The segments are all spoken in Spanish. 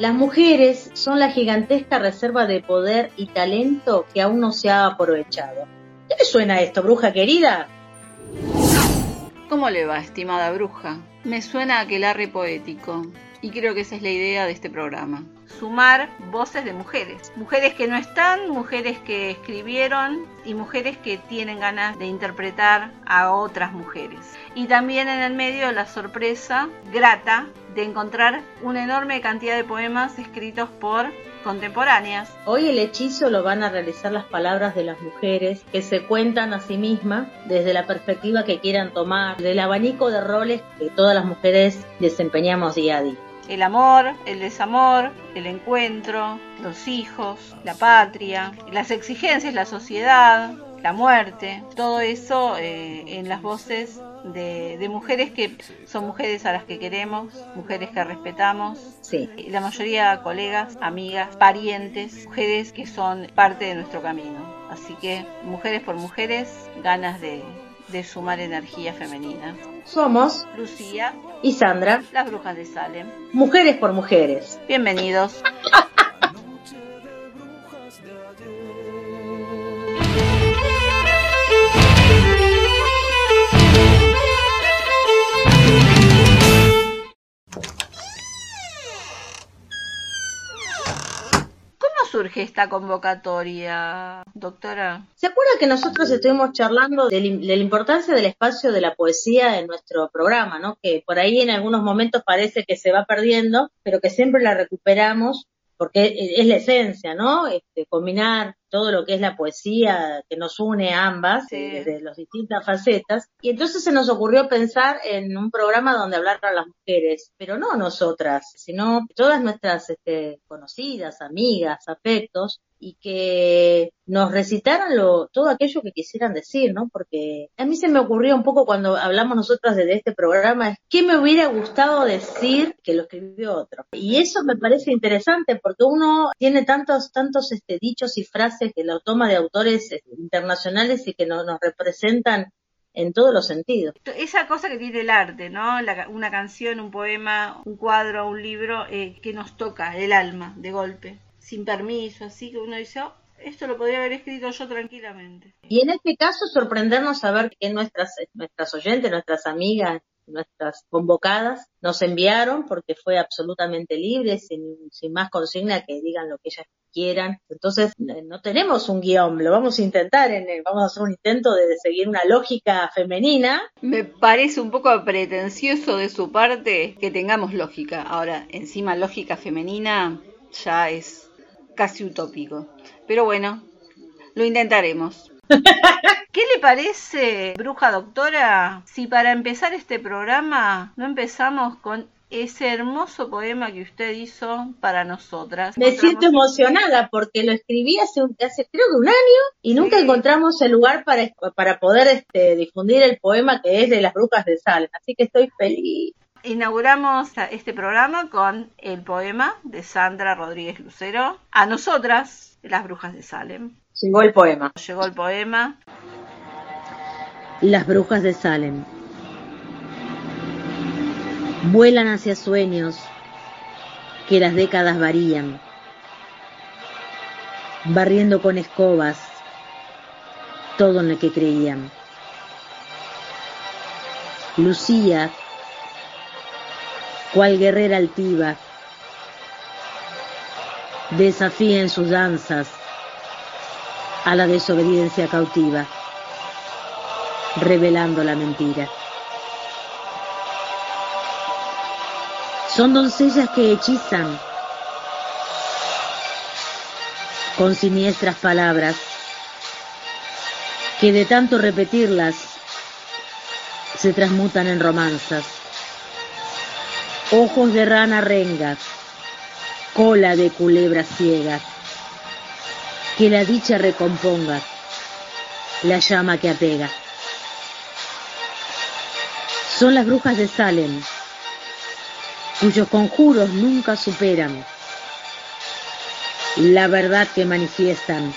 Las mujeres son la gigantesca reserva de poder y talento que aún no se ha aprovechado. ¿Qué le suena esto, bruja querida? ¿Cómo le va, estimada bruja? Me suena a aquelarre poético y creo que esa es la idea de este programa. Sumar voces de mujeres. Mujeres que no están, mujeres que escribieron y mujeres que tienen ganas de interpretar a otras mujeres. Y también en el medio la sorpresa grata de encontrar una enorme cantidad de poemas escritos por contemporáneas. Hoy el hechizo lo van a realizar las palabras de las mujeres que se cuentan a sí mismas desde la perspectiva que quieran tomar, del abanico de roles que todas las mujeres desempeñamos día a día. El amor, el desamor, el encuentro, los hijos, la patria, las exigencias, la sociedad, la muerte, todo eso eh, en las voces de, mujeres que son mujeres a las que queremos, mujeres que respetamos, sí. la mayoría colegas, amigas, parientes, mujeres que son parte de nuestro camino. Así que mujeres por mujeres, ganas de, de sumar energía femenina. Somos Lucía y Sandra, las brujas de Salem. Mujeres por mujeres. Bienvenidos. surge esta convocatoria, doctora? ¿Se acuerda que nosotros estuvimos charlando de, la importancia del espacio de la poesía en nuestro programa, ¿no? Que por ahí en algunos momentos parece que se va perdiendo, pero que siempre la recuperamos porque es la esencia, ¿no? Este, combinar todo lo que es la poesía que nos une a ambas, desde las distintas facetas. Y entonces se nos ocurrió pensar en un programa donde hablar a las mujeres, pero no nosotras, sino todas nuestras este, conocidas, amigas, afectos, y que nos recitaran lo, todo aquello que quisieran decir, ¿no? Porque a mí se me ocurrió un poco cuando hablamos nosotras de este programa, ¿qué me hubiera gustado decir que lo escribió otro? Y eso me parece interesante porque uno tiene tantos, tantos este, dichos y frases que lo toma de autores este, internacionales y que nos representan en todos los sentidos. Esa cosa que tiene el arte, ¿no? una canción, un poema, un cuadro, un libro eh, que nos toca el alma de golpe sin permiso, así que uno dice, oh, esto lo podría haber escrito yo tranquilamente. Y en este caso sorprendernos saber que nuestras, nuestras oyentes, nuestras amigas, nuestras convocadas nos enviaron porque fue absolutamente libre, sin, sin más consigna que digan lo que ellas quieran. Entonces, no tenemos un guion, lo vamos a intentar, en vamos a hacer un intento de seguir una lógica femenina. Me parece un poco pretencioso de su parte que tengamos lógica. Ahora, encima lógica femenina ya es casi utópico. Pero bueno, lo intentaremos. ¿Qué le parece, bruja doctora, si para empezar este programa no empezamos con ese hermoso poema que usted hizo para nosotras? Me siento emocionada porque lo escribí hace, hace creo que un año y nunca encontramos el lugar para, para poder este, difundir el poema que es de las brujas de Sal. Así que estoy feliz. Inauguramos este programa con el poema de Sandra Rodríguez Lucero, A nosotras, las brujas de Salem. Llegó el poema. Llegó el poema. Las brujas de Salem. Vuelan hacia sueños que las décadas varían, barriendo con escobas todo en lo que creían. Lucía cual guerrera altiva, desafía en sus danzas a la desobediencia cautiva, revelando la mentira. Son doncellas que hechizan con siniestras palabras que de tanto repetirlas se transmutan en romanzas ojos de rana renga, cola de culebra ciega, que la dicha recomponga, la llama que apega. Son las brujas de Salem, cuyos conjuros nunca superan la verdad que manifiestan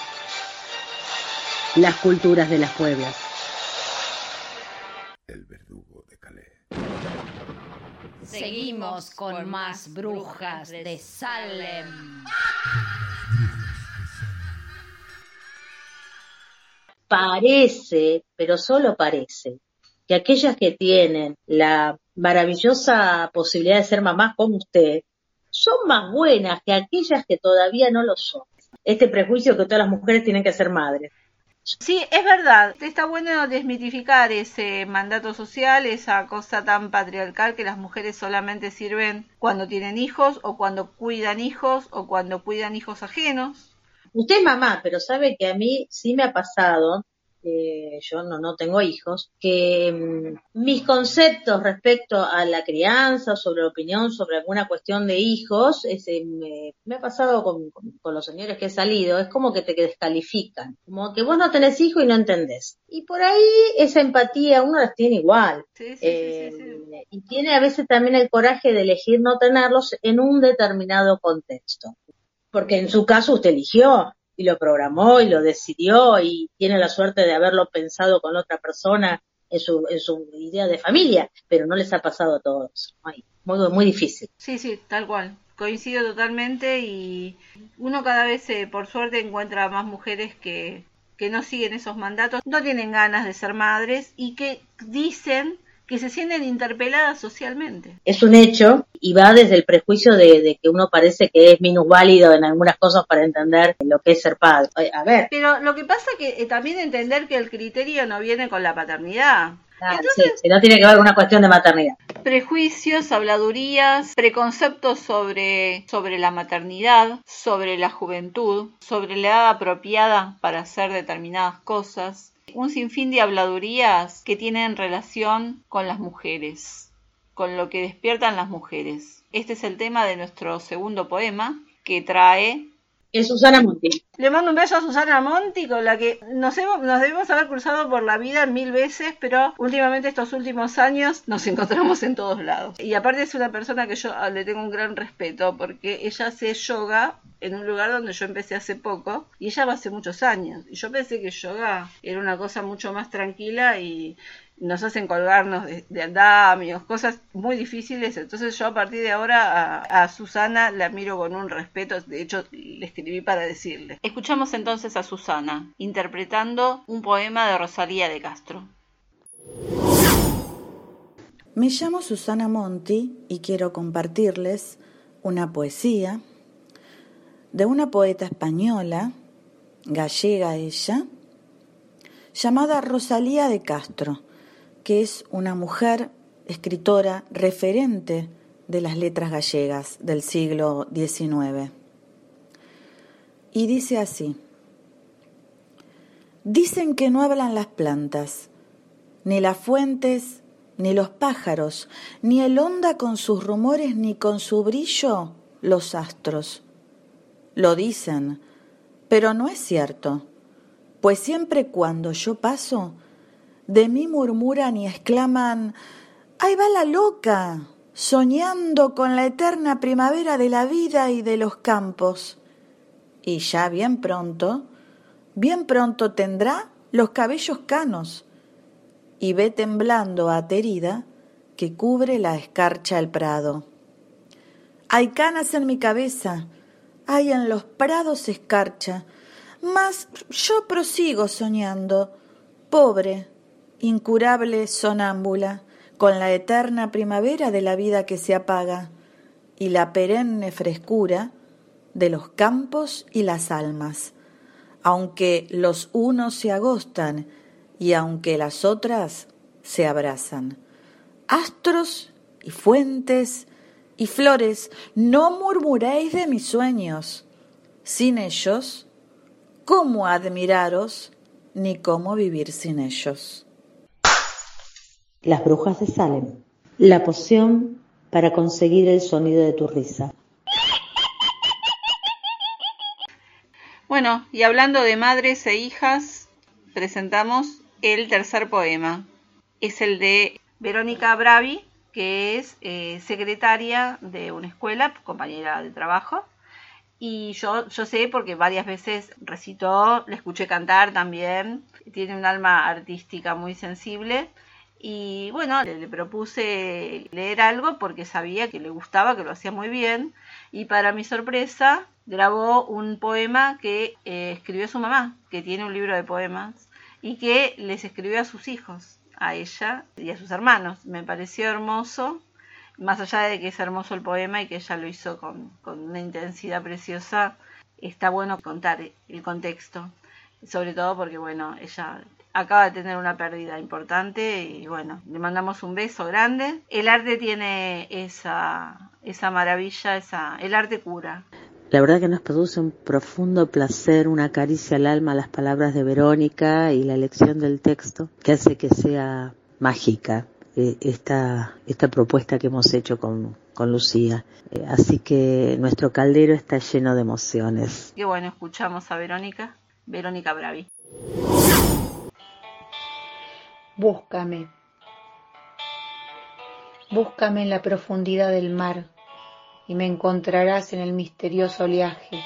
las culturas de las pueblas. Seguimos con más brujas de Salem. Parece, pero solo parece, que aquellas que tienen la maravillosa posibilidad de ser mamás como usted, son más buenas que aquellas que todavía no lo son. Este prejuicio que todas las mujeres tienen que ser madres. Sí, es verdad. Está bueno desmitificar ese mandato social, esa cosa tan patriarcal que las mujeres solamente sirven cuando tienen hijos o cuando cuidan hijos o cuando cuidan hijos ajenos. Usted es mamá, pero sabe que a mí sí me ha pasado eh, yo no, no tengo hijos, que mm, mis conceptos respecto a la crianza, sobre la opinión, sobre alguna cuestión de hijos, ese, me, ha pasado con, con, los señores que he salido, es como que te descalifican, como que vos no tenés hijos y no entendés. Y por ahí esa empatía uno las tiene igual. Eh, y tiene a veces también el coraje de elegir no tenerlos en un determinado contexto. Porque en su caso usted eligió, y lo programó y lo decidió y tiene la suerte de haberlo pensado con otra persona en su, en su idea de familia, pero no les ha pasado a todos. muy, difícil. Sí, sí, tal cual. Coincido totalmente y uno cada vez, eh, por suerte, encuentra más mujeres que, que no siguen esos mandatos, no tienen ganas de ser madres y que dicen que se sienten interpeladas socialmente. Es un hecho y va desde el prejuicio de, que uno parece que es minusválido en algunas cosas para entender lo que es ser padre. A ver. Pero lo que pasa que eh, también entender que el criterio no viene con la paternidad. Ah, Entonces, sí, no tiene que ver con una cuestión de maternidad. Prejuicios, habladurías, preconceptos sobre, sobre la maternidad, sobre la juventud, sobre la edad apropiada para hacer determinadas cosas, un sinfín de habladurías que tienen relación con las mujeres, con lo que despiertan las mujeres. Este es el tema de nuestro segundo poema que trae es Susana Monti. Le mando un beso a Susana Monti, con la que nos, hemos, nos debemos haber cruzado por la vida mil veces, pero últimamente estos últimos años nos encontramos en todos lados. Y aparte es una persona que yo ah, le tengo un gran respeto, porque ella hace yoga en un lugar donde yo empecé hace poco, y ella va hace muchos años. Y yo pensé que yoga era una cosa mucho más tranquila y nos hacen colgarnos de, andamios, cosas muy difíciles. Entonces yo a partir de ahora a, Susana la miro con un respeto, de hecho le escribí para decirle. Escuchamos entonces a Susana interpretando un poema de Rosalía de Castro. Me llamo Susana Monti y quiero compartirles una poesía de una poeta española, gallega ella, llamada Rosalía de Castro que es una mujer escritora referente de las letras gallegas del siglo XIX. Y dice así, dicen que no hablan las plantas, ni las fuentes, ni los pájaros, ni el onda con sus rumores, ni con su brillo los astros. Lo dicen, pero no es cierto, pues siempre cuando yo paso, de mí murmuran y exclaman, ¡Ahí va la loca! soñando con la eterna primavera de la vida y de los campos. Y ya bien pronto, bien pronto tendrá los cabellos canos y ve temblando aterida que cubre la escarcha el prado. Hay canas en mi cabeza, hay en los prados escarcha, mas yo prosigo soñando, pobre, incurable sonámbula, con la eterna primavera de la vida que se apaga y la perenne frescura de los campos y las almas, aunque los unos se agostan y aunque las otras se abrazan. Astros y fuentes y flores, no murmuréis de mis sueños. Sin ellos, ¿cómo admiraros ni cómo vivir sin ellos? Las brujas de Salem. La poción para conseguir el sonido de tu risa. Bueno, y hablando de madres e hijas, presentamos el tercer poema. Es el de Verónica Bravi, que es eh, secretaria de una escuela, compañera de trabajo. Y yo, yo sé porque varias veces recitó, le escuché cantar también, tiene un alma artística muy sensible y bueno, le, propuse leer algo porque sabía que le gustaba, que lo hacía muy bien y para mi sorpresa grabó un poema que eh, escribió su mamá, que tiene un libro de poemas y que les escribió a sus hijos, a ella y a sus hermanos. Me pareció hermoso, más allá de que es hermoso el poema y que ella lo hizo con, con una intensidad preciosa, está bueno contar el contexto, sobre todo porque bueno, ella acaba de tener una pérdida importante y bueno, le mandamos un beso grande. El arte tiene esa, esa maravilla, esa, el arte cura. La verdad que nos produce un profundo placer, una caricia al alma las palabras de Verónica y la elección del texto que hace que sea mágica eh, esta, esta propuesta que hemos hecho con, con Lucía. Eh, así que nuestro caldero está lleno de emociones. Qué bueno, escuchamos a Verónica, Verónica Bravi. Búscame. Búscame en la profundidad del mar y me encontrarás en el misterioso oleaje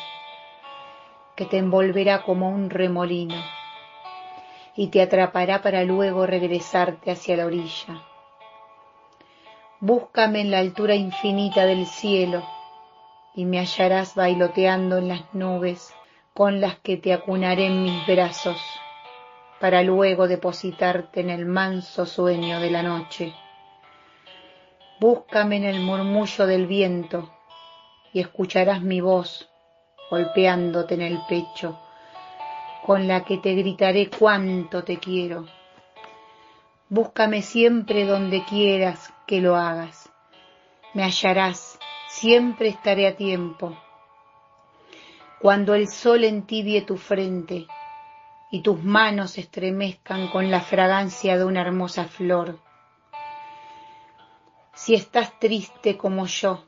que te envolverá como un remolino y te atrapará para luego regresarte hacia la orilla. Búscame en la altura infinita del cielo y me hallarás bailoteando en las nubes con las que te acunaré en mis brazos para luego depositarte en el manso sueño de la noche. Búscame en el murmullo del viento y escucharás mi voz golpeándote en el pecho, con la que te gritaré cuánto te quiero. Búscame siempre donde quieras que lo hagas. Me hallarás, siempre estaré a tiempo. Cuando el sol entibie tu frente, y tus manos estremezcan con la fragancia de una hermosa flor. Si estás triste como yo,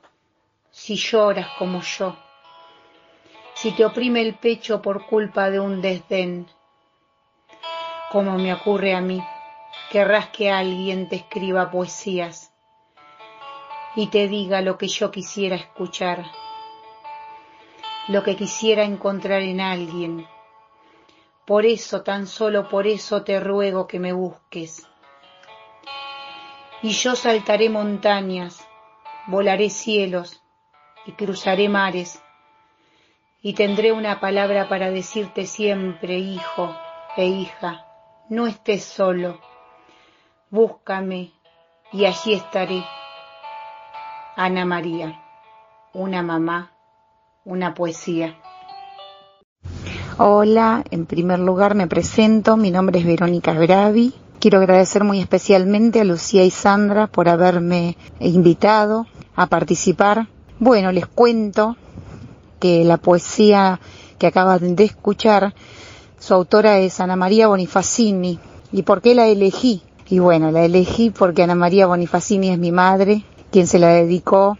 si lloras como yo, si te oprime el pecho por culpa de un desdén, como me ocurre a mí, querrás que alguien te escriba poesías y te diga lo que yo quisiera escuchar, lo que quisiera encontrar en alguien por eso, tan solo por eso te ruego que me busques. Y yo saltaré montañas, volaré cielos y cruzaré mares, y tendré una palabra para decirte siempre, hijo e hija, no estés solo, búscame y allí estaré. Ana María, una mamá, una poesía. Hola, en primer lugar me presento, mi nombre es Verónica Bravi. Quiero agradecer muy especialmente a Lucía y Sandra por haberme invitado a participar. Bueno, les cuento que la poesía que acaban de escuchar, su autora es Ana María Bonifacini. ¿Y por qué la elegí? Y bueno, la elegí porque Ana María Bonifacini es mi madre, quien se la dedicó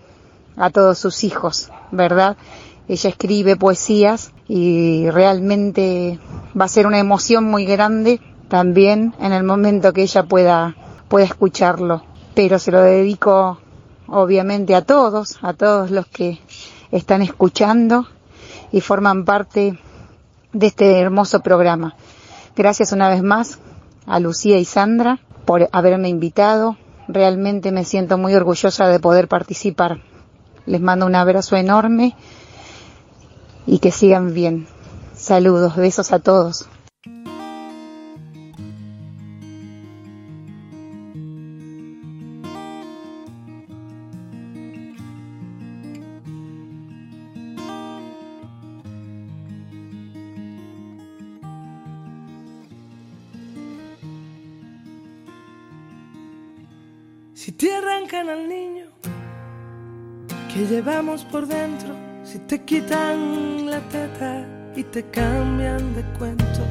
a todos sus hijos, ¿verdad? Ella escribe poesías y realmente va a ser una emoción muy grande también en el momento que ella pueda, pueda escucharlo. Pero se lo dedico obviamente a todos, a todos los que están escuchando y forman parte de este hermoso programa. Gracias una vez más a Lucía y Sandra por haberme invitado. Realmente me siento muy orgullosa de poder participar. Les mando un abrazo enorme y que sigan bien. Saludos, besos a todos. Si te arrancan al niño que llevamos por dentro, te quitan la teta y te cambian de cuento,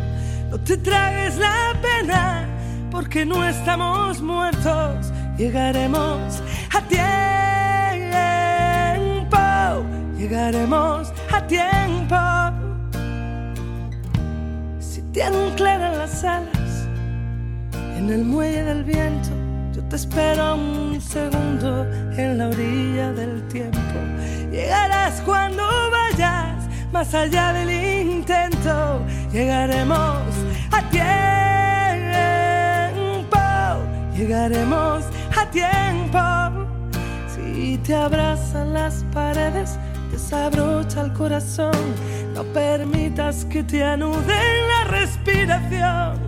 no te tragues la pena porque no estamos muertos. Llegaremos a tiempo, llegaremos a tiempo. Si te anclan las alas en el muelle del viento, yo te espero un segundo en la orilla del tiempo Llegarás cuando vayas más allá del intento. Llegaremos a tiempo. llegaremos a tiempo. Si te abrazan las paredes, desabrocha el corazón, no permitas que te anuden la respiración.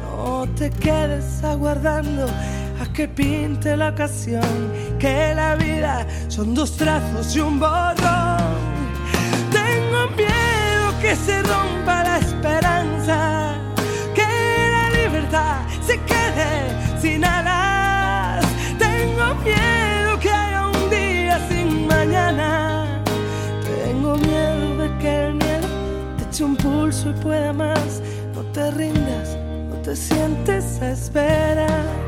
No te quedes aguardando a que pinte la ocasión, que la vida son dos trazos y un borrón. Tengo miedo que se rompa la esperanza, que la libertad se quede sin alas. Tengo miedo que haya un día sin mañana. Tengo miedo de que el miedo te eche un pulso y pueda más. No te rindas, no te sientes a esperar.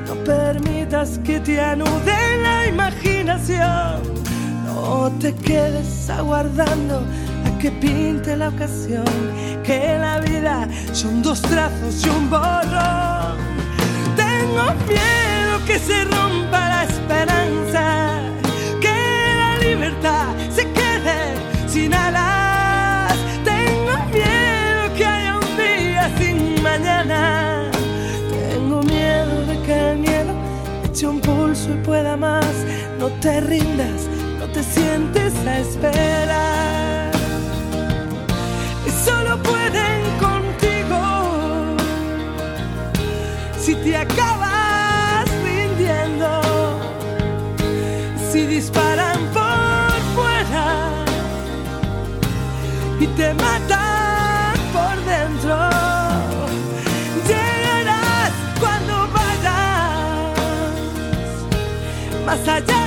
permitas que te anude la imaginación, no te quedes aguardando a que pinte la ocasión, que la vida son dos trazos y un borrón. Tengo miedo que se rompa la esperanza, que la libertad se quede sin alas. No te rindas, no te sientes a esperar. Y solo pueden contigo si te acabas rindiendo. Si disparan por fuera y te matan por dentro. Llegarás cuando vayas más allá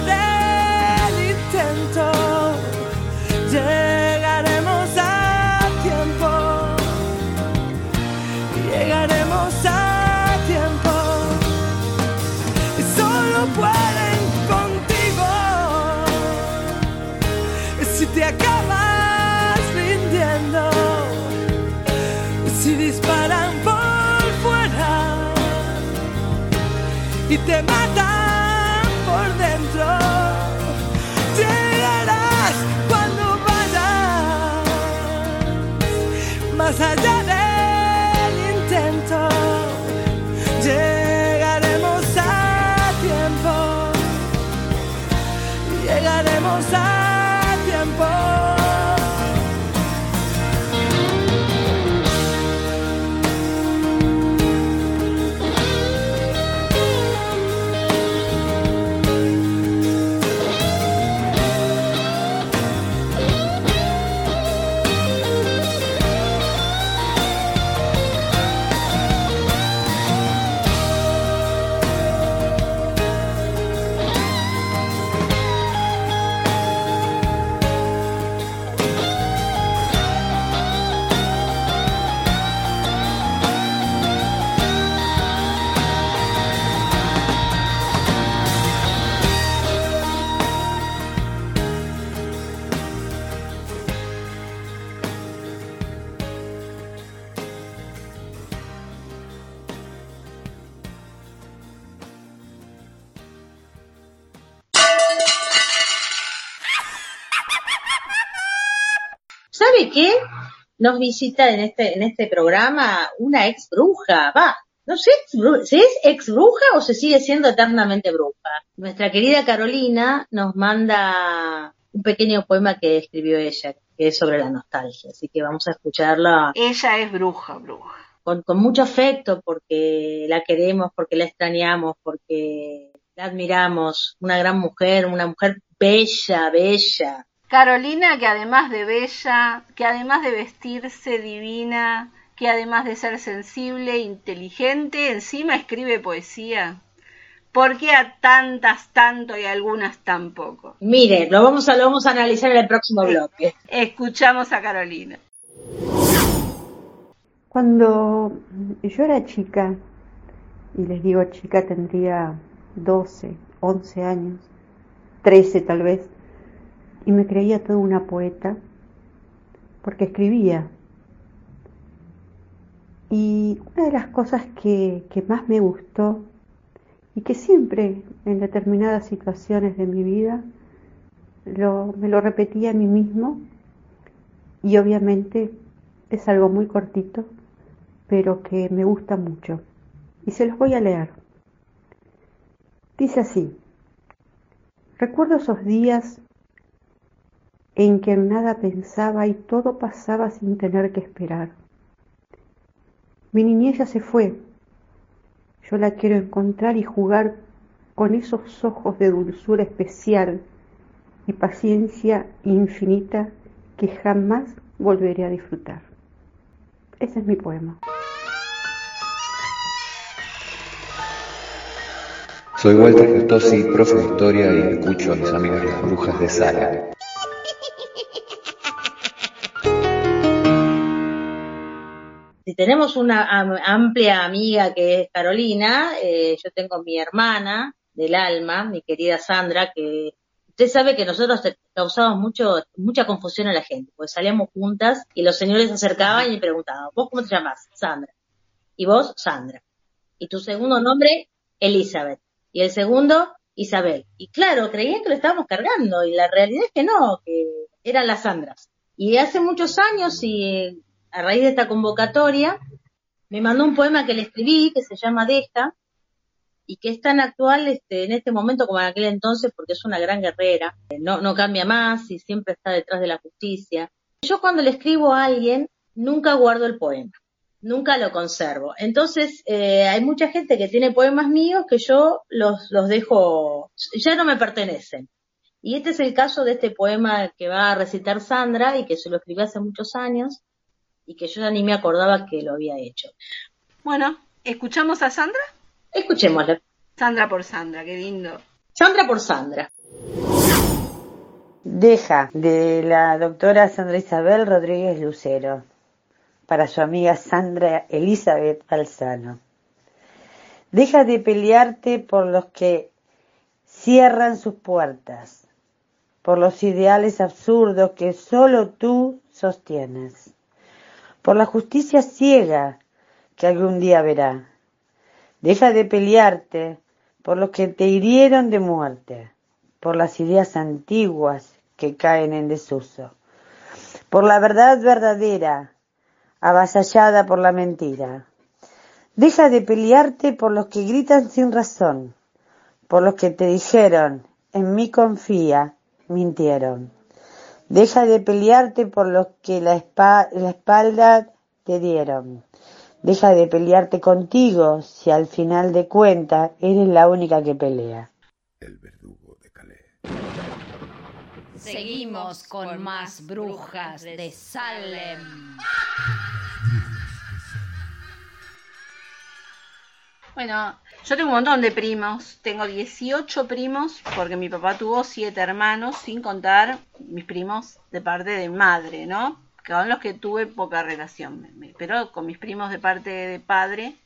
te matan Nos visita en este, en este programa una ex bruja, va. No sé si es ex bruja o se sigue siendo eternamente bruja. Nuestra querida Carolina nos manda un pequeño poema que escribió ella, que es sobre la nostalgia. Así que vamos a escucharla Ella es bruja, bruja. con, con mucho afecto porque la queremos, porque la extrañamos, porque la admiramos. Una gran mujer, una mujer bella, bella. Carolina, que además de bella, que además de vestirse divina, que además de ser sensible, e inteligente, encima escribe poesía. ¿Por qué a tantas tanto y a algunas tan poco? Mire, lo vamos a, lo vamos a analizar en el próximo bloque. Escuchamos a Carolina. Cuando yo era chica, y les digo chica, tendría 12, 11 años, 13 tal vez, y me creía toda una poeta, porque escribía. Y una de las cosas que, que más me gustó, y que siempre en determinadas situaciones de mi vida me lo repetía a mí mismo, y obviamente es algo muy cortito, pero que me gusta mucho. Y se los voy a leer. Dice así, recuerdo esos días en que en nada pensaba y todo pasaba sin tener que esperar. Mi niñez ya se fue. Yo la quiero encontrar y jugar con esos ojos de dulzura especial y paciencia infinita que jamás volveré a disfrutar. Ese es mi poema. Soy Walter Gertosi, profe de historia y escucho a mis amigas las brujas de Sala. Tenemos una amplia amiga que es Carolina, eh, yo tengo mi hermana del alma, mi querida Sandra, que usted sabe que nosotros causamos mucho, mucha confusión a la gente, porque salíamos juntas y los señores se acercaban y preguntaban, ¿vos cómo te llamas? Sandra. Y vos, Sandra. Y tu segundo nombre, Elizabeth y el segundo, Isabel. Y claro, creían que lo estábamos cargando y la realidad es que no, que eran las Sandras. Y hace muchos años y a raíz de esta convocatoria me mandó un poema que le escribí que se llama Deja y que es tan actual este, en este momento como en aquel entonces porque es una gran guerrera, no, no cambia más y siempre está detrás de la justicia. Yo cuando le escribo a alguien nunca guardo el poema nunca lo conservo. Entonces, eh, hay mucha gente que tiene poemas míos que yo los, los dejo, ya no me pertenecen. Y este es el caso de este poema que va a recitar Sandra y que se lo escribí hace muchos años y que yo ya ni me acordaba que lo había hecho. Bueno, ¿escuchamos a Sandra? Escuchémosla. Sandra por Sandra, qué lindo. Sandra por Sandra. Deja, de la doctora Sandra Isabel Rodríguez Lucero para su amiga Sandra Elizabeth Alzano. Deja de pelearte por los que cierran sus puertas, por los ideales absurdos que solo tú sostienes, por la justicia ciega que algún día verá. Deja de pelearte por los que te hirieron de muerte, por las ideas antiguas que caen en desuso, por la verdad verdadera avasallada por la mentira. Deja de pelearte por los que gritan sin razón, por los que te dijeron, en mí confía, mintieron. Deja de pelearte por los que la, la espalda te dieron. Deja de pelearte contigo si al final de cuentas eres la única que pelea. El verdugo de Calais. Seguimos con más brujas de Salem. Bueno, yo tengo un montón de primos. Tengo 18 primos porque mi papá tuvo 7 hermanos, sin contar mis primos de parte de madre, ¿no? Con los que tuve poca relación. Pero con mis primos de parte de padre,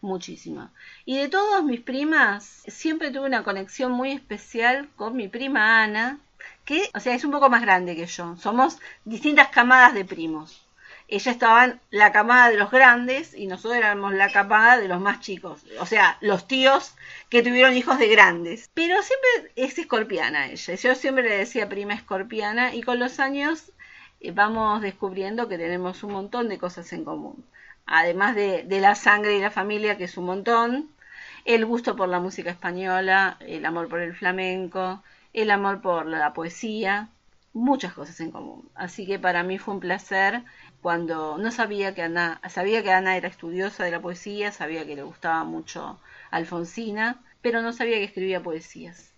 muchísima. Y de todas mis primas, siempre tuve una conexión muy especial con mi prima Ana, que, o sea, es un poco más grande que yo. Somos distintas camadas de primos ella estaba en la camada de los grandes y nosotros éramos la camada de los más chicos, o sea, los tíos que tuvieron hijos de grandes. Pero siempre es escorpiana ella, yo siempre le decía prima escorpiana y con los años eh, vamos descubriendo que tenemos un montón de cosas en común. Además de, de la sangre y la familia, que es un montón, el gusto por la música española, el amor por el flamenco, el amor por la poesía, muchas cosas en común. Así que para mí fue un placer cuando no sabía que Ana, sabía que Ana era estudiosa de la poesía, sabía que le gustaba mucho Alfonsina, pero no sabía que escribía poesías.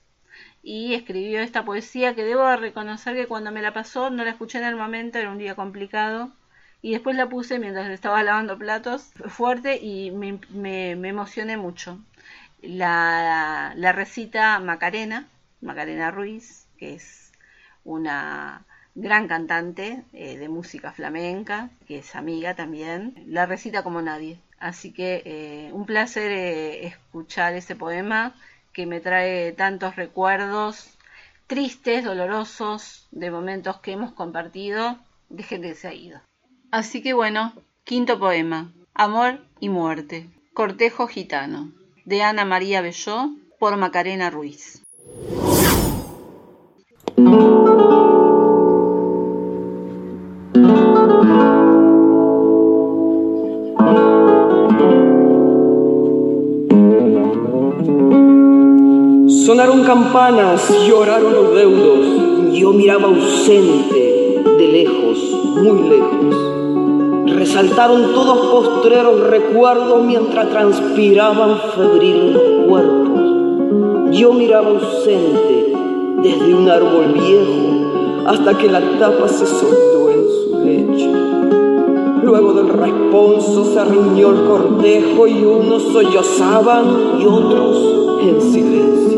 Y escribió esta poesía que debo reconocer que cuando me la pasó no la escuché en el momento, era un día complicado, y después la puse mientras estaba lavando platos fuerte y me, me, emocioné mucho. La, la recita Macarena, Macarena Ruiz, que es una gran cantante eh, de música flamenca, que es amiga también, la recita como nadie. Así que eh, un placer eh, escuchar ese poema que me trae tantos recuerdos tristes, dolorosos, de momentos que hemos compartido de gente que se ha ido. Así que bueno, quinto poema, Amor y Muerte, Cortejo Gitano, de Ana María Belló, por Macarena Ruiz. Sonaron campanas, lloraron los deudos. Yo miraba ausente, de lejos, muy lejos. Resaltaron todos postreros recuerdos mientras transpiraban febril los cuerpos. Yo miraba ausente, desde un árbol viejo hasta que la tapa se soltó en su lecho. Luego del responso se riñó el cortejo y unos sollozaban y otros en silencio.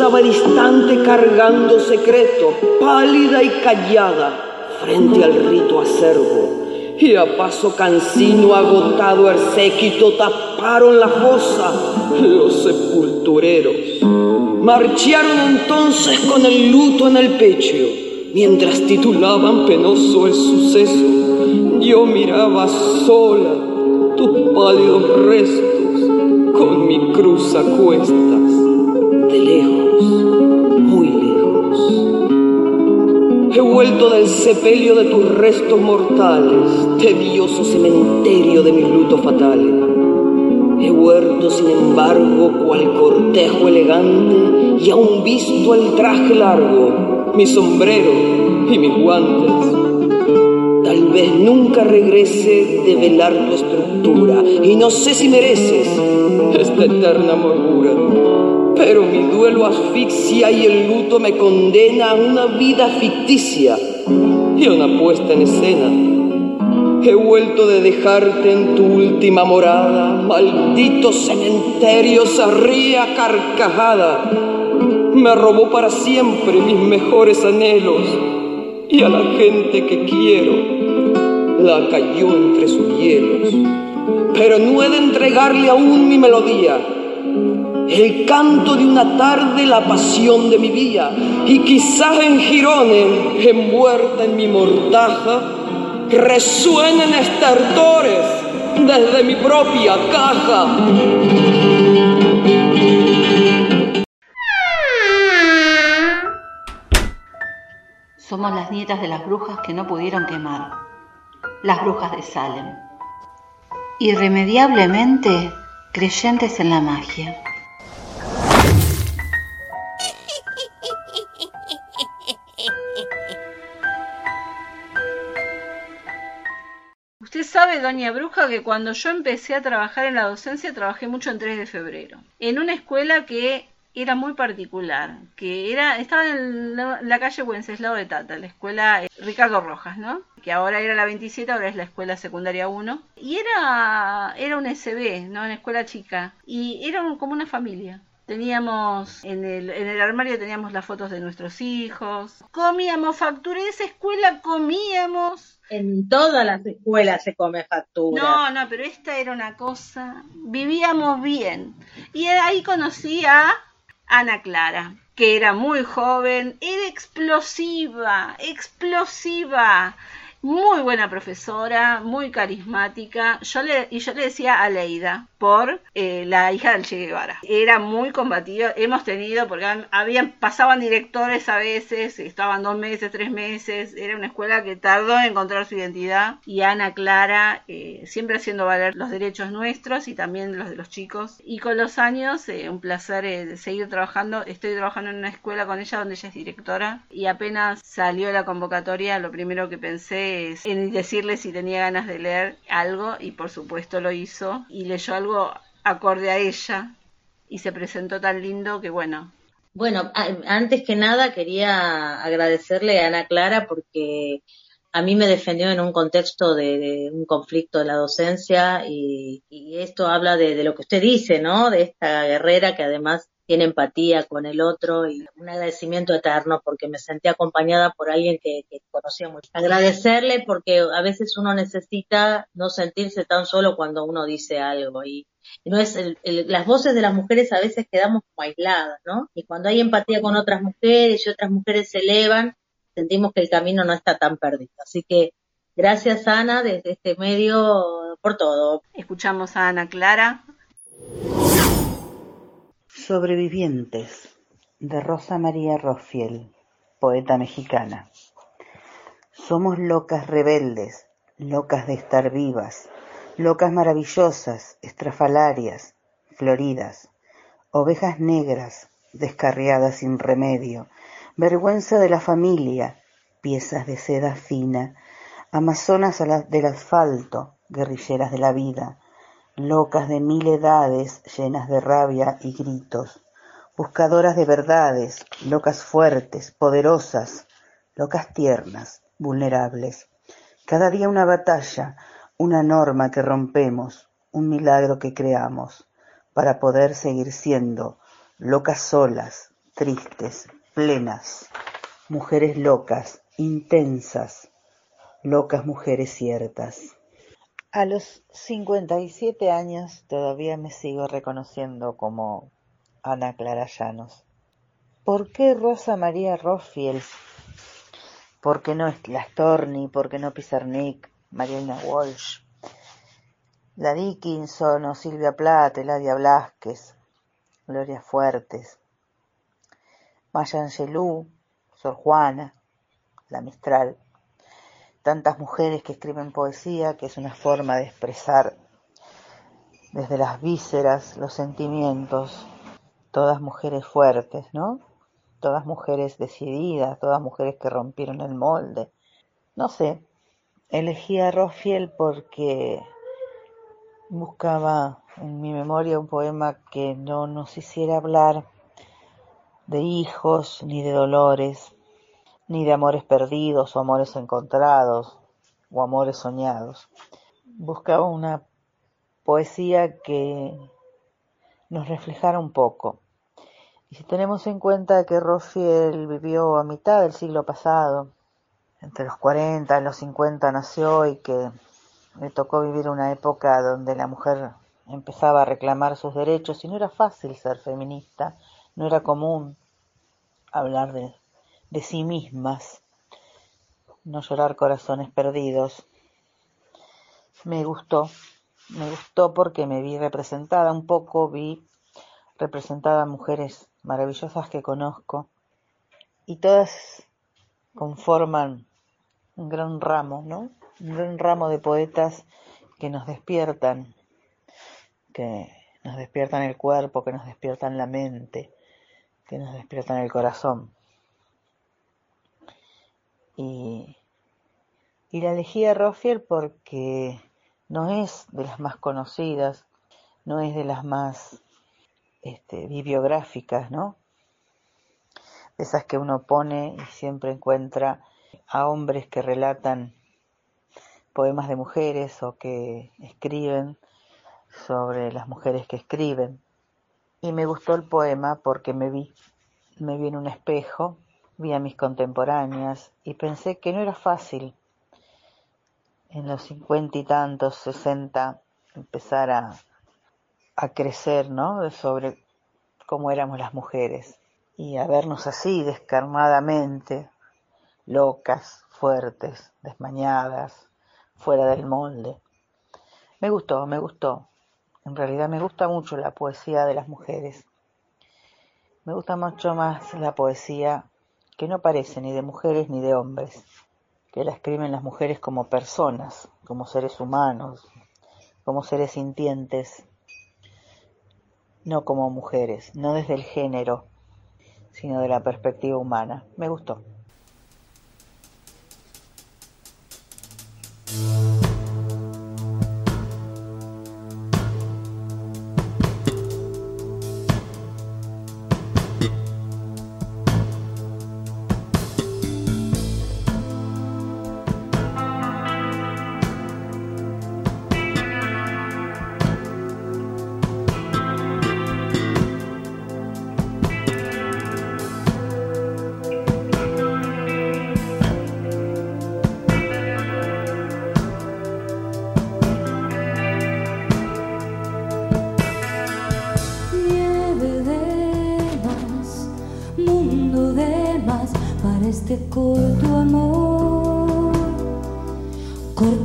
Estaba distante cargando secreto, pálida y callada, frente al rito acervo. Y a paso cansino, agotado el séquito, taparon la fosa los sepultureros. Marcharon entonces con el luto en el pecho, mientras titulaban penoso el suceso. Yo miraba sola tus pálidos restos con mi cruz a cuestas de lejos, muy lejos. He vuelto del sepelio de tus restos mortales, tedioso cementerio de mis lutos fatales. He vuelto, sin embargo, cual cortejo elegante, y aún visto el traje largo, mi sombrero y mis guantes. Tal vez nunca regrese de velar tu estructura, y no sé si mereces esta eterna amargura pero mi duelo asfixia y el luto me condena a una vida ficticia y a una puesta en escena. He vuelto de dejarte en tu última morada, maldito cementerio se carcajada. Me robó para siempre mis mejores anhelos y a la gente que quiero la cayó entre sus hielos. Pero no he de entregarle aún mi melodía el canto de una tarde, la pasión de mi vida, y quizás en girones, envuelta en mi mortaja, resuenen estertores desde mi propia caja. Somos las nietas de las brujas que no pudieron quemar, las brujas de Salem. Irremediablemente creyentes en la magia. Sabe, doña Bruja, que cuando yo empecé a trabajar en la docencia, trabajé mucho en 3 de febrero, en una escuela que era muy particular, que era estaba en la, calle Wenceslao de Tata, la escuela eh, Ricardo Rojas, ¿no? Que ahora era la 27, ahora es la escuela secundaria 1. Y era, era un SB, ¿no? Una escuela chica. Y era como una familia. Teníamos en el, en el armario teníamos las fotos de nuestros hijos. Comíamos factura. En esa escuela comíamos. En todas las escuelas se come factura. No, no, pero esta era una cosa. Vivíamos bien. Y ahí conocí a Ana Clara, que era muy joven, era explosiva, explosiva muy buena profesora, muy carismática. Yo le, y yo le decía a Leida por eh, la hija del Che Guevara. Era muy combativa. Hemos tenido, porque habían, pasaban directores a veces, estaban dos meses, tres meses. Era una escuela que tardó en encontrar su identidad. Y Ana Clara, eh, siempre haciendo valer los derechos nuestros y también los de los chicos. Y con los años, eh, un placer seguir trabajando. Estoy trabajando en una escuela con ella donde ella es directora. Y apenas salió la convocatoria, lo primero que pensé en decirle si tenía ganas de leer algo y por supuesto lo hizo y leyó algo acorde a ella y se presentó tan lindo que bueno. Bueno, antes que nada quería agradecerle a Ana Clara porque a mí me defendió en un contexto de, un conflicto de la docencia y, esto habla de, lo que usted dice, ¿no? De esta guerrera que además tiene empatía con el otro y un agradecimiento eterno porque me sentí acompañada por alguien que, conocía mucho. Agradecerle porque a veces uno necesita no sentirse tan solo cuando uno dice algo y, no es las voces de las mujeres a veces quedamos como aisladas, ¿no? Y cuando hay empatía con otras mujeres y otras mujeres se elevan, sentimos que el camino no está tan perdido. Así que gracias Ana desde este medio por todo. Escuchamos a Ana Clara. Sobrevivientes de Rosa María Rofiel, poeta mexicana. Somos locas rebeldes, locas de estar vivas, locas maravillosas, estrafalarias, floridas, ovejas negras, descarriadas sin remedio, vergüenza de la familia, piezas de seda fina, amazonas del asfalto, guerrilleras de la vida, locas de mil edades llenas de rabia y gritos, buscadoras de verdades, locas fuertes, poderosas, locas tiernas, vulnerables. Cada día una batalla, una norma que rompemos, un milagro que creamos, para poder seguir siendo locas solas, tristes, plenas, mujeres locas, intensas, locas mujeres ciertas. A los 57 años todavía me sigo reconociendo como Ana Clara Llanos. ¿Por qué Rosa María Rothfield? ¿Por qué no Storni? ¿Por qué no Pizarnik? Mariana Walsh? La Dickinson o Silvia Plath, Eladia Blasquez, Gloria Fuertes, Maya Angelou, Sor Juana, la Mistral, tantas mujeres que escriben poesía, que es una forma de expresar desde las vísceras los sentimientos, todas mujeres fuertes, ¿no? Todas mujeres decididas, todas mujeres que rompieron el molde. No sé, elegí a Rofiel porque buscaba en mi memoria un poema que no nos hiciera hablar de hijos, ni de dolores, ni de amores perdidos o amores encontrados o amores soñados. Buscaba una poesía que nos reflejara un poco. Y si tenemos en cuenta que Rofiel vivió a mitad del siglo pasado, entre los 40 y los 50 nació y que le tocó vivir una época donde la mujer empezaba a reclamar sus derechos y no era fácil ser feminista, no era común hablar de, de sí mismas, no llorar corazones perdidos. Me gustó, me gustó porque me vi representada un poco, vi representada mujeres maravillosas que conozco y todas conforman un gran ramo, ¿no? Un gran ramo de poetas que nos despiertan, que nos despiertan el cuerpo, que nos despiertan la mente, que nos despiertan el corazón. Y, la elegí a Rofiel porque no es de las más conocidas, no es de las más este, bibliográficas, ¿no? esas que uno pone y siempre encuentra a hombres que relatan poemas de mujeres o que escriben sobre las mujeres que escriben y me gustó el poema porque me vi, me vi en un espejo, vi a mis contemporáneas y pensé que no era fácil en los cincuenta y tantos, sesenta, empezar a, crecer, ¿no? Sobre cómo éramos las mujeres y a vernos así, descarmadamente, locas, fuertes, desmañadas, fuera del molde. Me gustó, me gustó. En realidad me gusta mucho la poesía de las mujeres. Me gusta mucho más la poesía que no parece ni de mujeres ni de hombres, que la escriben las mujeres como personas, como seres humanos, como seres sintientes, no como mujeres, no desde el género, sino de la perspectiva humana. Me gustó.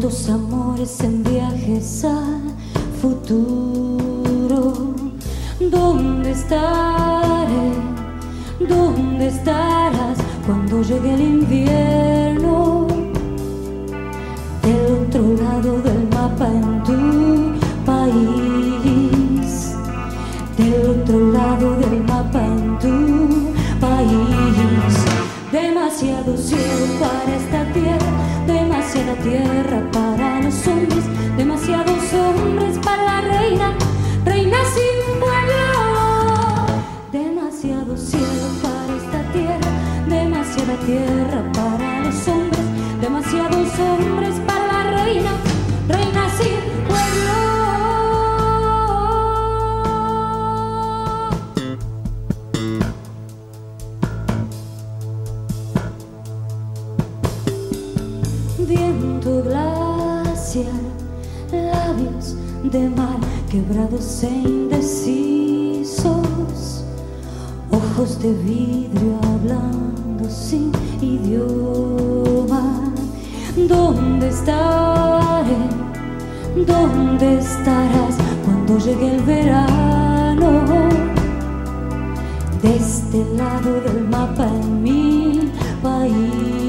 Cortos amores en viajes al futuro. ¿Dónde estaré? ¿Dónde estarás cuando llegue el invierno? Del otro lado del mapa en tu país. Del otro lado del mapa en tu país. Demasiado cielo para esta tierra, demasiada tierra para los hombres, demasiados hombres para la reina, reina sin pueblo. Demasiado cielo para esta tierra, demasiada tierra para los hombres, demasiados hombres de mar quebrados e indecisos, ojos de vidrio hablando sin idioma. ¿Dónde estaré? ¿Dónde estarás cuando llegue el verano? De este lado del mapa en mi país,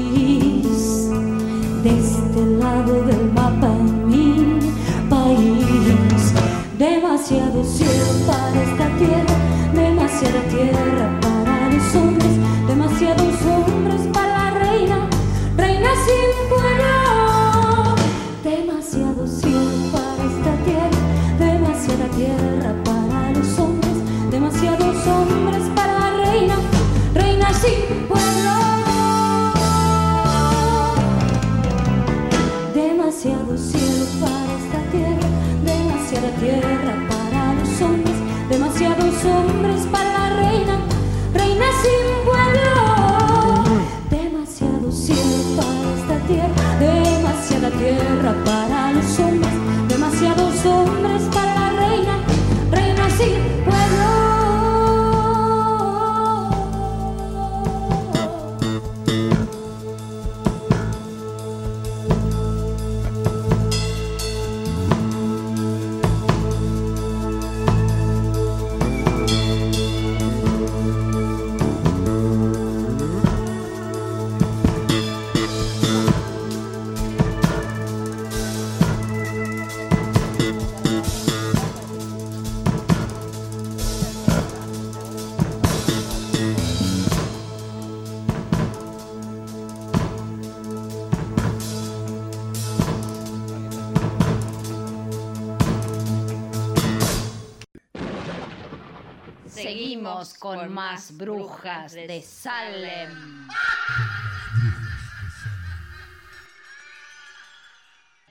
Seguimos con más brujas de Salem.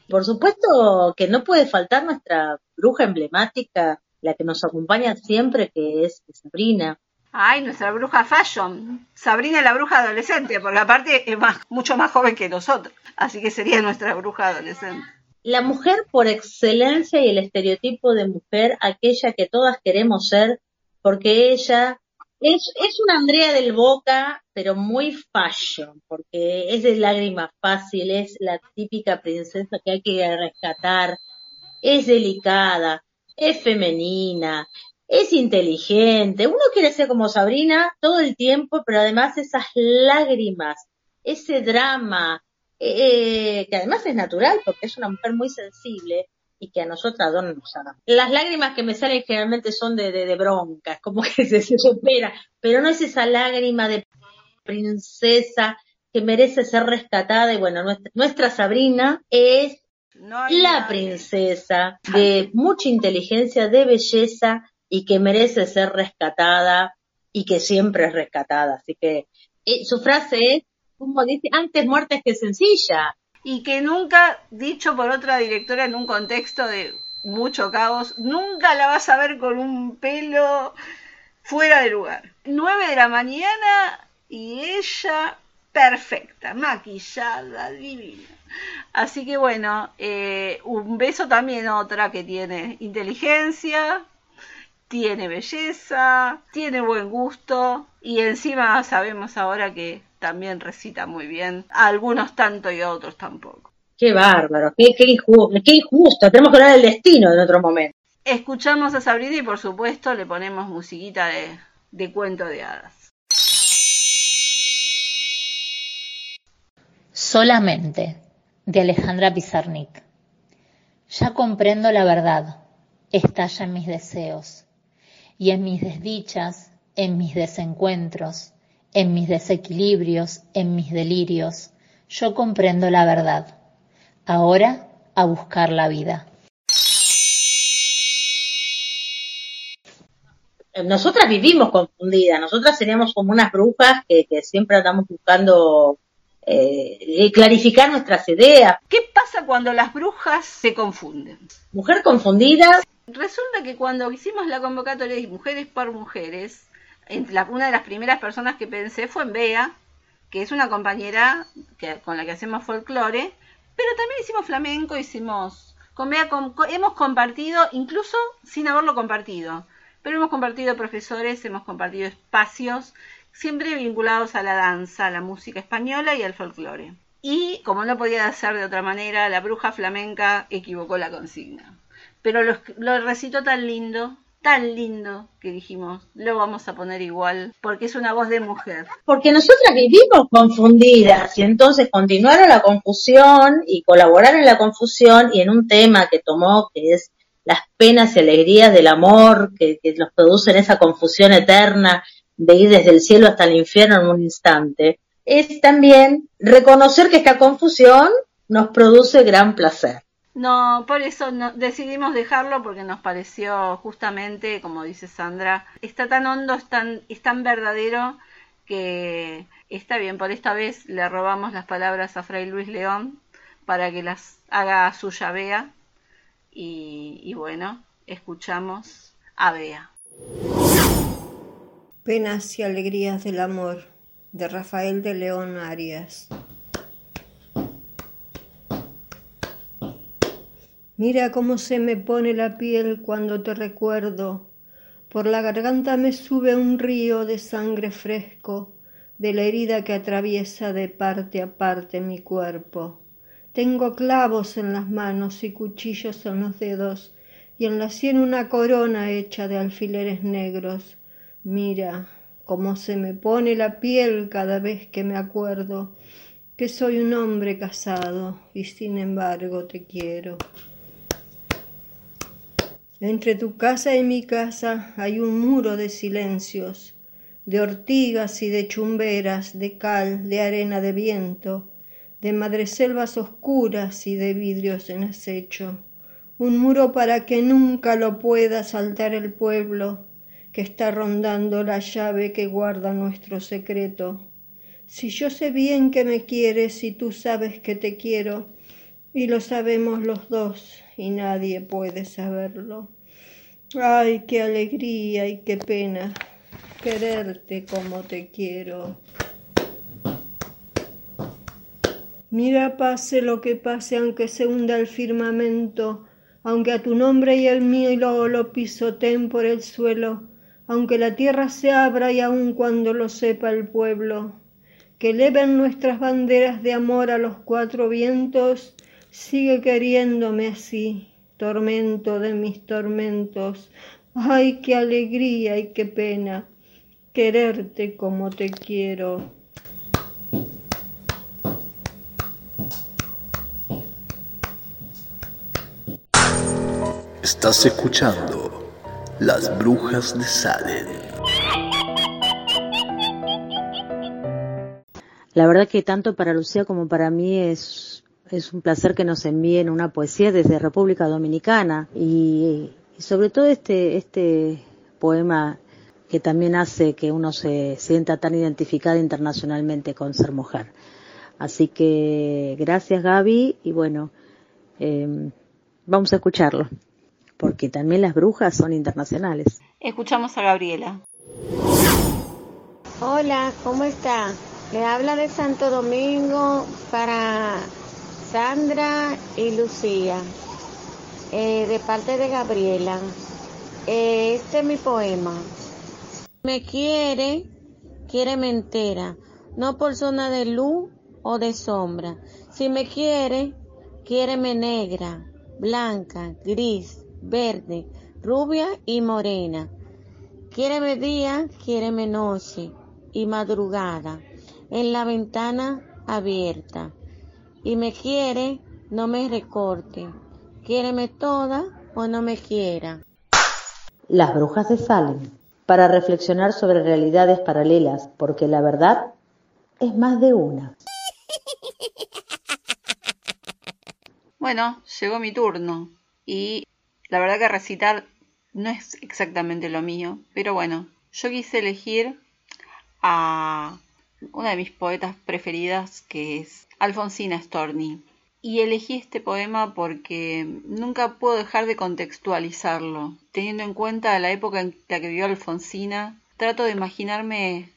Por supuesto que no puede faltar nuestra bruja emblemática, la que nos acompaña siempre, que es Sabrina. Ay, nuestra bruja fashion. Sabrina la bruja adolescente, porque aparte es más, mucho más joven que nosotros. Así que sería nuestra bruja adolescente. La mujer por excelencia y el estereotipo de mujer, aquella que todas queremos ser, porque ella es, es una Andrea del Boca, pero muy fashion, porque es de lágrimas fácil, es la típica princesa que hay que rescatar, es delicada, es femenina, es inteligente, uno quiere ser como Sabrina todo el tiempo, pero además esas lágrimas, ese drama, eh, que además es natural porque es una mujer muy sensible y que a nosotras dos nos ama. Las lágrimas que me salen generalmente son de, de, de bronca, como que se, se supera, pero no es esa lágrima de princesa que merece ser rescatada y bueno, nuestra, nuestra Sabrina es la princesa de mucha inteligencia, de belleza y que merece ser rescatada y que siempre es rescatada. Así que eh, su frase es, como dice, antes muerta que sencilla. Y que nunca, dicho por otra directora en un contexto de mucho caos, nunca la vas a ver con un pelo fuera de lugar. 9 de la mañana y ella perfecta, maquillada, divina. Así que bueno, eh, un beso también otra que tiene inteligencia tiene belleza, tiene buen gusto y encima sabemos ahora que también recita muy bien, algunos tanto y otros tampoco. Qué bárbaro, qué, qué, injusto, qué injusto, tenemos que hablar del destino en otro momento. Escuchamos a Sabrina y por supuesto le ponemos musiquita de, de cuento de hadas. Solamente, de Alejandra Pizarnik. Ya comprendo la verdad, estalla en mis deseos, y en mis desdichas, en mis desencuentros, en mis desequilibrios, en mis delirios, yo comprendo la verdad. Ahora a buscar la vida. Nosotras vivimos confundidas, nosotras seríamos como unas brujas que, que siempre andamos buscando eh, clarificar nuestras ideas. ¿Qué pasa cuando las brujas se confunden? Mujer confundida. Resulta que cuando hicimos la convocatoria de Mujeres por Mujeres, una de las primeras personas que pensé fue en Bea, que es una compañera que, con la que hacemos folclore, pero también hicimos flamenco, hicimos... Con Bea hemos compartido, incluso sin haberlo compartido, pero hemos compartido profesores, hemos compartido espacios, siempre vinculados a la danza, a la música española y al folclore. Y como no podía ser de otra manera, la bruja flamenca equivocó la consigna. Pero lo, lo recitó tan lindo tan lindo que dijimos, lo vamos a poner igual, porque es una voz de mujer. Porque nosotras vivimos confundidas y entonces continuaron la confusión y colaboraron en la confusión y en un tema que tomó, que es las penas y alegrías del amor, que, que nos producen esa confusión eterna de ir desde el cielo hasta el infierno en un instante, es también reconocer que esta confusión nos produce gran placer. No, por eso no, decidimos dejarlo porque nos pareció justamente, como dice Sandra, está tan hondo, es tan, es tan verdadero que está bien. Por esta vez le robamos las palabras a Fray Luis León para que las haga suya Bea. Y, y bueno, escuchamos a Bea. Penas y alegrías del amor de Rafael de León Arias. Mira cómo se me pone la piel cuando te recuerdo. Por la garganta me sube un río de sangre fresco, de la herida que atraviesa de parte a parte mi cuerpo. Tengo clavos en las manos y cuchillos en los dedos, y en la sien una corona hecha de alfileres negros. Mira cómo se me pone la piel cada vez que me acuerdo que soy un hombre casado y sin embargo te quiero. Entre tu casa y mi casa hay un muro de silencios, de ortigas y de chumberas, de cal, de arena de viento, de madreselvas oscuras y de vidrios en acecho. Un muro para que nunca lo pueda saltar el pueblo que está rondando la llave que guarda nuestro secreto. Si yo sé bien que me quieres y tú sabes que te quiero, y lo sabemos los dos, y nadie puede saberlo. Ay, qué alegría y qué pena quererte como te quiero. Mira, pase lo que pase, aunque se hunda el firmamento, aunque a tu nombre y el mío lo, lo pisoteen por el suelo, aunque la tierra se abra y aun cuando lo sepa el pueblo, que eleven nuestras banderas de amor a los cuatro vientos, sigue queriéndome así, tormento de mis tormentos. Ay, qué alegría y qué pena quererte como te quiero. Estás escuchando Las Brujas de Salem. La verdad que tanto para Lucía como para mí es es un placer que nos envíen una poesía desde República Dominicana y, sobre todo este, este poema que también hace que uno se sienta tan identificada internacionalmente con ser mujer. Así que gracias Gaby y bueno, em, vamos a escucharlo, porque también las brujas son internacionales. Escuchamos a Gabriela. Hola, ¿cómo está? Le habla de Santo Domingo para Sandra y Lucía, eh, de parte de Gabriela. Eh, este es mi poema. Me quiere, quiere me entera, no por zona de luz o de sombra. Si me quiere, quiere me negra, blanca, gris, verde, rubia y morena. Quiéreme día, quiéreme noche y madrugada, en la ventana abierta. Y me quiere, no me recorte. Quiéreme toda o no me quiera. Las brujas de Salem, para reflexionar sobre realidades paralelas, porque la verdad es más de una. Bueno, llegó mi turno y la verdad que recitar no es exactamente lo mío, pero bueno, yo quise elegir a una de mis poetas preferidas que es Alfonsina Storni. Y elegí este poema porque nunca puedo dejar de contextualizarlo. Teniendo en cuenta la época en la que vivió Alfonsina, trato de imaginarme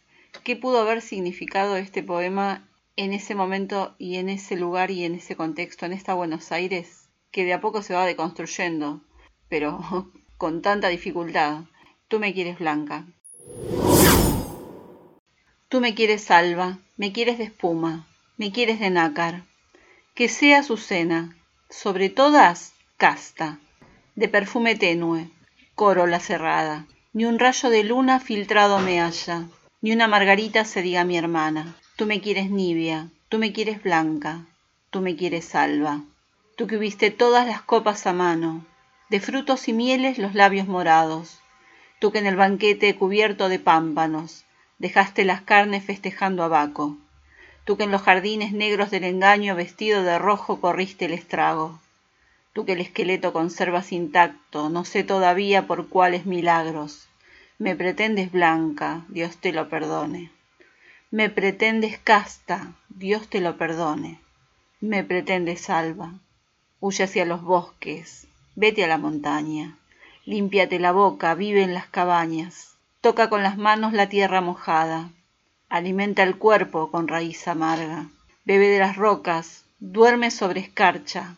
qué pudo haber significado este poema en ese momento y en ese lugar y en ese contexto, en esta Buenos Aires, que de a poco se va deconstruyendo, pero con tanta dificultad. Tú me quieres blanca. Tú me quieres salva, me quieres de espuma, me quieres de nácar. Que sea Azucena, sobre todas, casta, de perfume tenue, corola cerrada. Ni un rayo de luna filtrado me haya, ni una margarita se diga mi hermana. Tú me quieres nibia, tú me quieres blanca, tú me quieres salva. Tú que hubiste todas las copas a mano, de frutos y mieles los labios morados. Tú que en el banquete cubierto de pámpanos dejaste las carnes festejando a Baco. Tú que en los jardines negros del engaño vestido de rojo corriste el estrago. Tú que el esqueleto conservas intacto, no sé todavía por cuáles milagros. Me pretendes blanca, Dios te lo perdone. Me pretendes casta, Dios te lo perdone. Me pretendes salva. Huye hacia los bosques, Vete a la montaña, límpiate la boca, vive en las cabañas, toca con las manos la tierra mojada, alimenta el cuerpo con raíz amarga, bebe de las rocas, duerme sobre escarcha,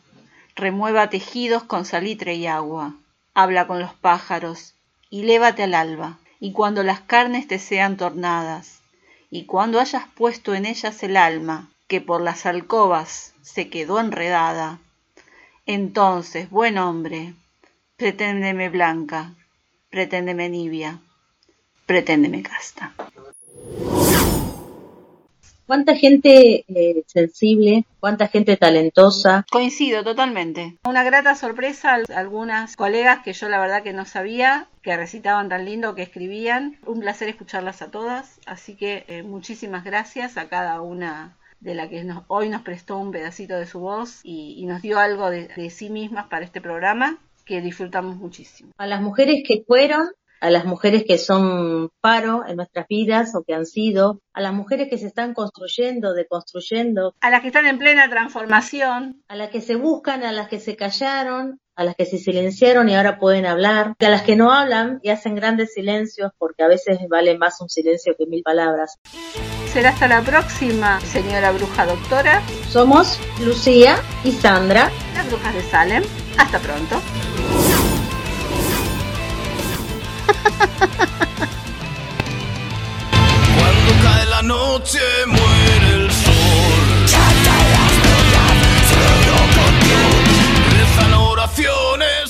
remueva tejidos con salitre y agua, habla con los pájaros, y lévate al alba, y cuando las carnes te sean tornadas, y cuando hayas puesto en ellas el alma, que por las alcobas se quedó enredada, entonces, buen hombre, preténdeme blanca, preténdeme nibia, preténdeme casta. ¿Cuánta gente eh, sensible, cuánta gente talentosa? Coincido totalmente. Una grata sorpresa algunas colegas que yo la verdad que no sabía, que recitaban tan lindo, que escribían. Un placer escucharlas a todas, así que eh, muchísimas gracias a cada una de la que hoy nos prestó un pedacito de su voz y, nos dio algo de, de sí mismas para este programa que disfrutamos muchísimo. A las mujeres que fueron, a las mujeres que son paro en nuestras vidas o que han sido, a las mujeres que se están construyendo, deconstruyendo, a las que están en plena transformación, a las que se buscan, a las que se callaron, a las que se silenciaron y ahora pueden hablar, a las que no hablan y hacen grandes silencios porque a veces vale más un silencio que mil palabras. Será hasta la próxima, señora bruja doctora. Somos Lucía y Sandra, las brujas de Salem. Hasta pronto. Cuando cae la noche, muere el sol. Chata las notas, solo contigo. Rezan oraciones.